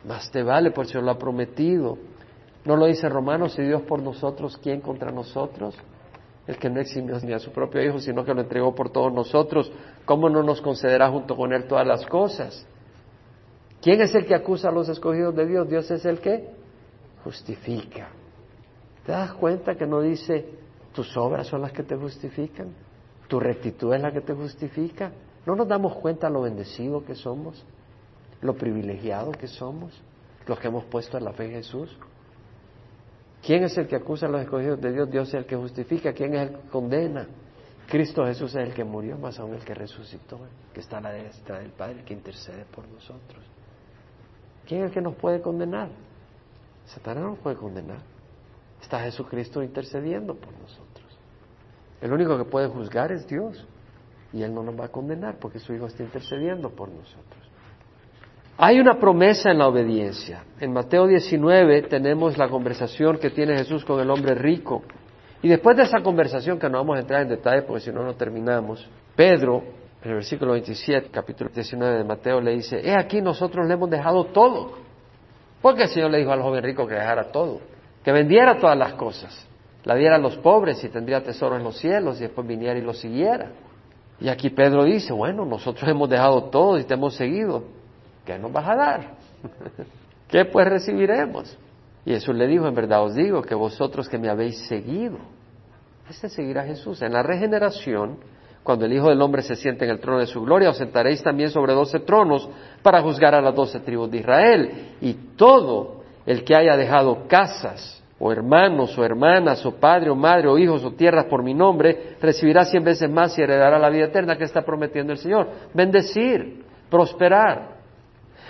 Más te vale, por Señor lo ha prometido. ¿No lo dice Romanos? Y Dios por nosotros, ¿quién contra nosotros? El que no eximió ni a su propio Hijo, sino que lo entregó por todos nosotros. ¿Cómo no nos concederá junto con Él todas las cosas? ¿Quién es el que acusa a los escogidos de Dios? Dios es el que justifica. ¿Te das cuenta que no dice tus obras son las que te justifican? ¿Tu rectitud es la que te justifica? ¿No nos damos cuenta lo bendecido que somos? ¿Lo privilegiado que somos? Los que hemos puesto en la fe en Jesús. ¿Quién es el que acusa a los escogidos de Dios? Dios es el que justifica. ¿Quién es el que condena? Cristo Jesús es el que murió, más aún el que resucitó, que está a la derecha del Padre, el que intercede por nosotros. ¿Quién es el que nos puede condenar? Satanás no nos puede condenar. Está Jesucristo intercediendo por nosotros. El único que puede juzgar es Dios. Y Él no nos va a condenar porque su Hijo está intercediendo por nosotros. Hay una promesa en la obediencia. En Mateo 19 tenemos la conversación que tiene Jesús con el hombre rico. Y después de esa conversación, que no vamos a entrar en detalle porque si no, no terminamos, Pedro, en el versículo 27, capítulo 19 de Mateo, le dice, he aquí nosotros le hemos dejado todo. Porque el Señor le dijo al joven rico que dejara todo, que vendiera todas las cosas, la diera a los pobres y tendría tesoro en los cielos y después viniera y lo siguiera. Y aquí Pedro dice, bueno, nosotros hemos dejado todo y te hemos seguido. ¿Qué nos vas a dar? (laughs) ¿Qué pues recibiremos? Y Jesús le dijo, en verdad os digo que vosotros que me habéis seguido, este seguir a Jesús. En la regeneración, cuando el Hijo del Hombre se siente en el trono de su gloria, os sentaréis también sobre doce tronos para juzgar a las doce tribus de Israel. Y todo el que haya dejado casas, o hermanos, o hermanas, o padre, o madre, o hijos, o tierras por mi nombre, recibirá cien veces más y heredará la vida eterna que está prometiendo el Señor. Bendecir, prosperar.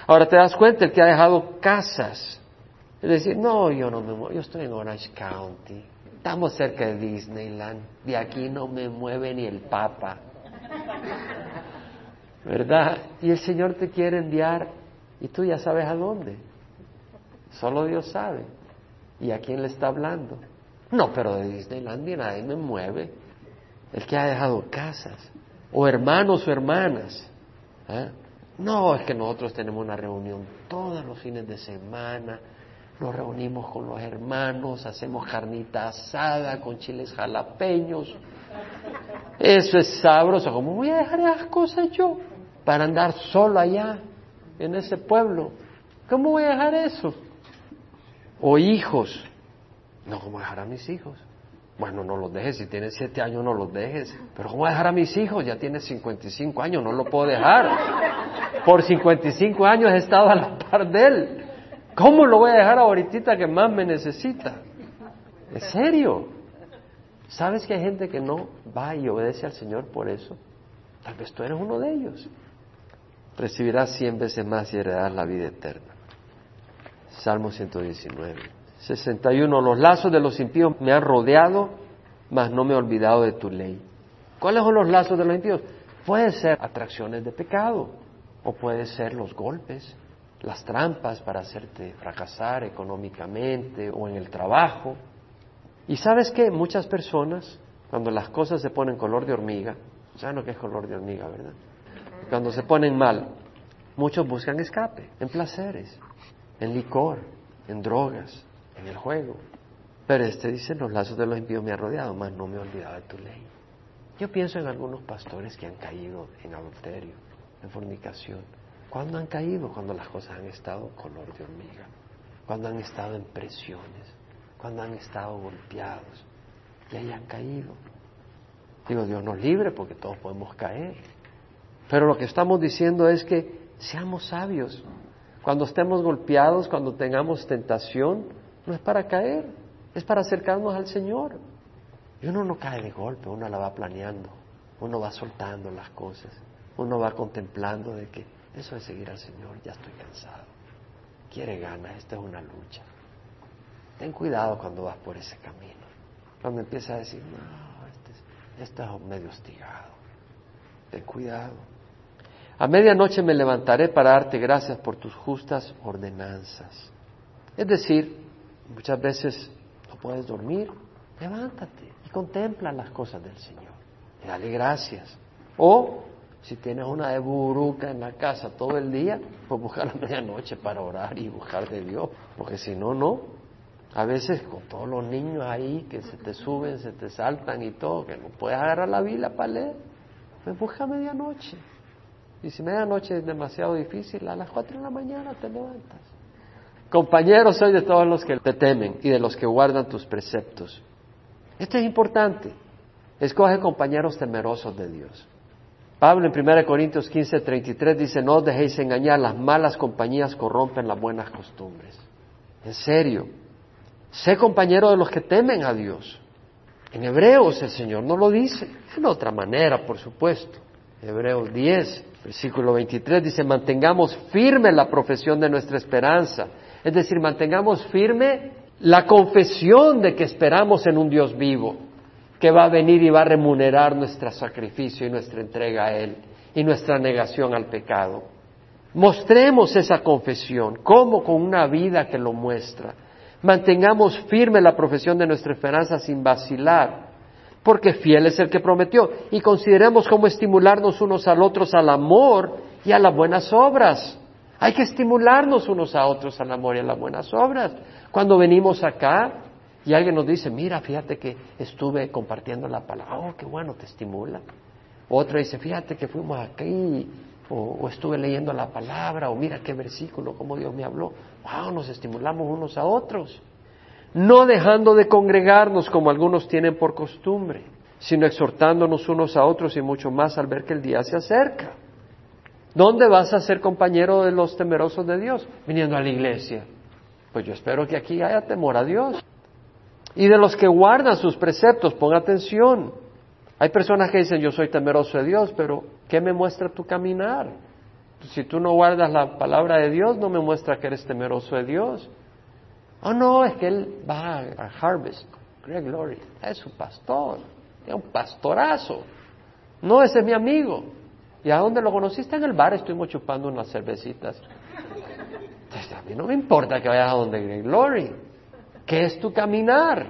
Ahora te das cuenta, el que ha dejado casas, es decir, no, yo no me muevo, yo estoy en Orange County, estamos cerca de Disneyland, de aquí no me mueve ni el Papa. ¿Verdad? Y el Señor te quiere enviar y tú ya sabes a dónde. Solo Dios sabe. ¿Y a quién le está hablando? No, pero de Disneyland ni nadie me mueve. El que ha dejado casas, o hermanos o hermanas. ¿eh? No, es que nosotros tenemos una reunión todos los fines de semana, nos reunimos con los hermanos, hacemos carnita asada con chiles jalapeños. Eso es sabroso. ¿Cómo voy a dejar esas cosas yo para andar solo allá? en ese pueblo. ¿Cómo voy a dejar eso? O hijos. No, ¿cómo dejar a mis hijos? Bueno, no los dejes, si tienes siete años no los dejes. Pero ¿cómo a dejar a mis hijos? Ya tienes 55 años, no lo puedo dejar. Por 55 años he estado a la par de él. ¿Cómo lo voy a dejar ahorita que más me necesita? ¿En serio? ¿Sabes que hay gente que no va y obedece al Señor por eso? Tal vez tú eres uno de ellos. Recibirás cien veces más y heredarás la vida eterna. Salmo 119. 61. Los lazos de los impíos me han rodeado, mas no me he olvidado de tu ley. ¿Cuáles son los lazos de los impíos? Pueden ser atracciones de pecado, o puede ser los golpes, las trampas para hacerte fracasar económicamente o en el trabajo. Y sabes que muchas personas, cuando las cosas se ponen color de hormiga, ¿saben lo que es color de hormiga, verdad? Cuando se ponen mal, muchos buscan escape en placeres, en licor, en drogas, en el juego. Pero este dice, los lazos de los impíos me han rodeado, mas no me he olvidado de tu ley. Yo pienso en algunos pastores que han caído en adulterio, en fornicación. ¿Cuándo han caído? Cuando las cosas han estado color de hormiga, cuando han estado en presiones, cuando han estado golpeados y ahí han caído. Digo, Dios nos libre porque todos podemos caer. Pero lo que estamos diciendo es que seamos sabios. Cuando estemos golpeados, cuando tengamos tentación, no es para caer, es para acercarnos al Señor. Y uno no cae de golpe, uno la va planeando, uno va soltando las cosas, uno va contemplando de que eso es seguir al Señor, ya estoy cansado. Quiere ganas, esta es una lucha. Ten cuidado cuando vas por ese camino. Cuando empiezas a decir, no, este, este es medio hostigado. Ten cuidado. A medianoche me levantaré para darte gracias por tus justas ordenanzas. Es decir, Muchas veces no puedes dormir, levántate y contempla las cosas del Señor y dale gracias. O si tienes una de buruca en la casa todo el día, pues busca la medianoche para orar y buscar de Dios, porque si no, no. A veces con todos los niños ahí que se te suben, se te saltan y todo, que no puedes agarrar la Biblia para leer, pues busca medianoche. Y si medianoche es demasiado difícil, a las cuatro de la mañana te levantas. Compañeros soy de todos los que te temen y de los que guardan tus preceptos. Esto es importante. Escoge compañeros temerosos de Dios. Pablo en 1 Corintios 15, 33 dice, no os dejéis engañar, las malas compañías corrompen las buenas costumbres. En serio, sé compañero de los que temen a Dios. En Hebreos el Señor no lo dice, de otra manera, por supuesto. Hebreos 10, versículo 23 dice, mantengamos firme la profesión de nuestra esperanza es decir, mantengamos firme la confesión de que esperamos en un Dios vivo, que va a venir y va a remunerar nuestro sacrificio y nuestra entrega a Él y nuestra negación al pecado. Mostremos esa confesión, como con una vida que lo muestra. Mantengamos firme la profesión de nuestra esperanza sin vacilar, porque fiel es el que prometió. Y consideremos cómo estimularnos unos al otros al amor y a las buenas obras hay que estimularnos unos a otros al amor y a las buenas obras. Cuando venimos acá y alguien nos dice, mira, fíjate que estuve compartiendo la palabra, oh, qué bueno, te estimula. Otro dice, fíjate que fuimos aquí o, o, estuve leyendo la palabra, o mira qué versículo, cómo Dios me habló. Wow, nos estimulamos unos a otros. No dejando de congregarnos como algunos tienen por costumbre, sino exhortándonos unos a otros y mucho más al ver que el día se acerca. ¿Dónde vas a ser compañero de los temerosos de Dios? Viniendo a la iglesia. Pues yo espero que aquí haya temor a Dios. Y de los que guardan sus preceptos, pon atención. Hay personas que dicen, yo soy temeroso de Dios, pero ¿qué me muestra tu caminar? Si tú no guardas la palabra de Dios, no me muestra que eres temeroso de Dios. Oh, no, es que él va a Harvest. Greg Glory, es su pastor, es un pastorazo. No, ese es mi amigo. ¿Y a dónde lo conociste? En el bar, estuvimos chupando unas cervecitas. Entonces, a mí no me importa que vayas a donde Greg Glory. ¿Qué es tu caminar?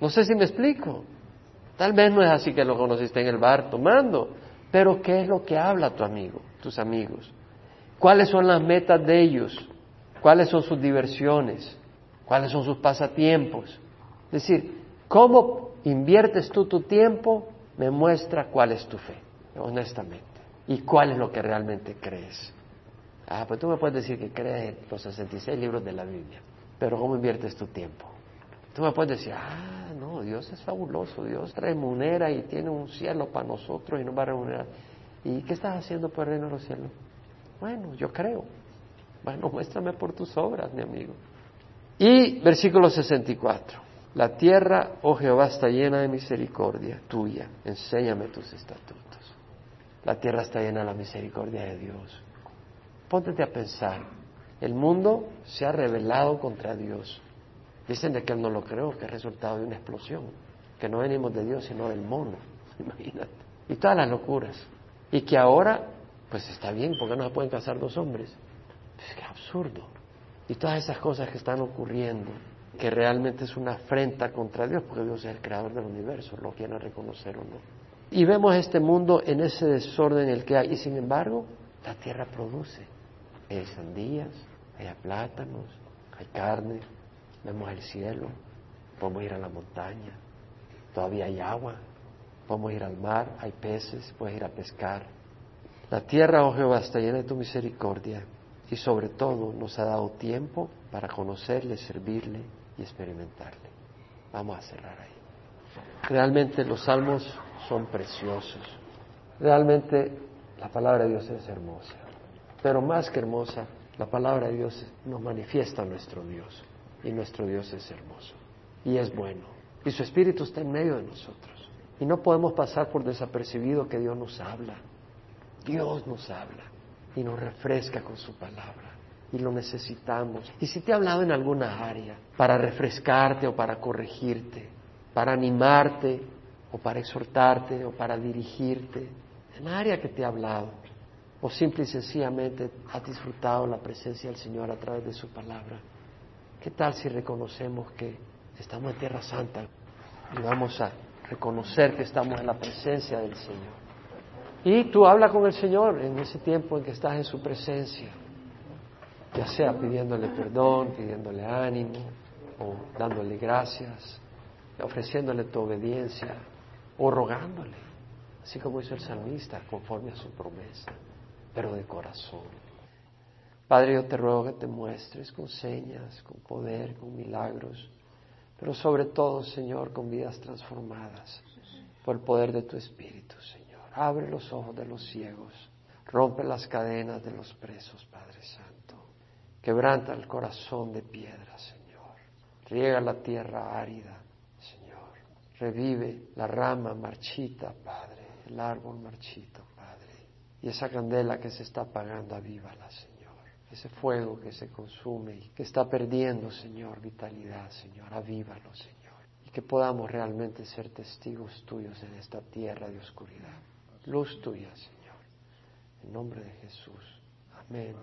No sé si me explico. Tal vez no es así que lo conociste en el bar tomando, pero ¿qué es lo que habla tu amigo, tus amigos? ¿Cuáles son las metas de ellos? ¿Cuáles son sus diversiones? ¿Cuáles son sus pasatiempos? Es decir, cómo inviertes tú tu tiempo me muestra cuál es tu fe, honestamente y cuál es lo que realmente crees. Ah, pues tú me puedes decir que crees los 66 libros de la Biblia, pero ¿cómo inviertes tu tiempo? Tú me puedes decir, ah, no, Dios es fabuloso, Dios remunera y tiene un cielo para nosotros y nos va a remunerar. ¿Y qué estás haciendo por el reino de los cielos? Bueno, yo creo. Bueno, (laughs) muéstrame por tus obras, mi amigo. Y versículo 64. La tierra, oh Jehová, está llena de misericordia tuya. Enséñame tus estatutos. La tierra está llena de la misericordia de Dios. Póntete a pensar. El mundo se ha rebelado contra Dios. Dicen de que Él no lo creó, que es resultado de una explosión. Que no venimos de Dios, sino del mono. (laughs) Imagínate. Y todas las locuras. Y que ahora, pues está bien, porque no se pueden casar dos hombres. Es que absurdo. Y todas esas cosas que están ocurriendo, que realmente es una afrenta contra Dios, porque Dios es el creador del universo, lo quieran reconocer o no. Y vemos este mundo en ese desorden en el que hay, y sin embargo, la tierra produce. Hay sandías, hay plátanos, hay carne, vemos el cielo, podemos ir a la montaña, todavía hay agua, podemos ir al mar, hay peces, puedes ir a pescar. La tierra, oh Jehová, está llena de tu misericordia y sobre todo nos ha dado tiempo para conocerle, servirle y experimentarle. Vamos a cerrar ahí. Realmente los salmos son preciosos. Realmente la palabra de Dios es hermosa. Pero más que hermosa, la palabra de Dios nos manifiesta a nuestro Dios. Y nuestro Dios es hermoso. Y es bueno. Y su Espíritu está en medio de nosotros. Y no podemos pasar por desapercibido que Dios nos habla. Dios nos habla y nos refresca con su palabra. Y lo necesitamos. Y si te ha hablado en alguna área para refrescarte o para corregirte, para animarte o para exhortarte o para dirigirte, en área que te ha hablado, o simple y sencillamente has disfrutado la presencia del Señor a través de su palabra, ¿qué tal si reconocemos que estamos en Tierra Santa y vamos a reconocer que estamos en la presencia del Señor? Y tú habla con el Señor en ese tiempo en que estás en su presencia, ya sea pidiéndole perdón, pidiéndole ánimo, o dándole gracias, ofreciéndole tu obediencia, o rogándole, así como hizo el salmista, conforme a su promesa, pero de corazón. Padre, yo te ruego que te muestres con señas, con poder, con milagros, pero sobre todo, Señor, con vidas transformadas por el poder de tu Espíritu, Señor. Abre los ojos de los ciegos. Rompe las cadenas de los presos, Padre Santo. Quebranta el corazón de piedra, Señor. Riega la tierra árida. Revive la rama marchita, Padre. El árbol marchito, Padre. Y esa candela que se está apagando, avívala, Señor. Ese fuego que se consume y que está perdiendo, Señor, vitalidad, Señor. Avívalo, Señor. Y que podamos realmente ser testigos tuyos en esta tierra de oscuridad luz tuya, Señor. En nombre de Jesús. Amén.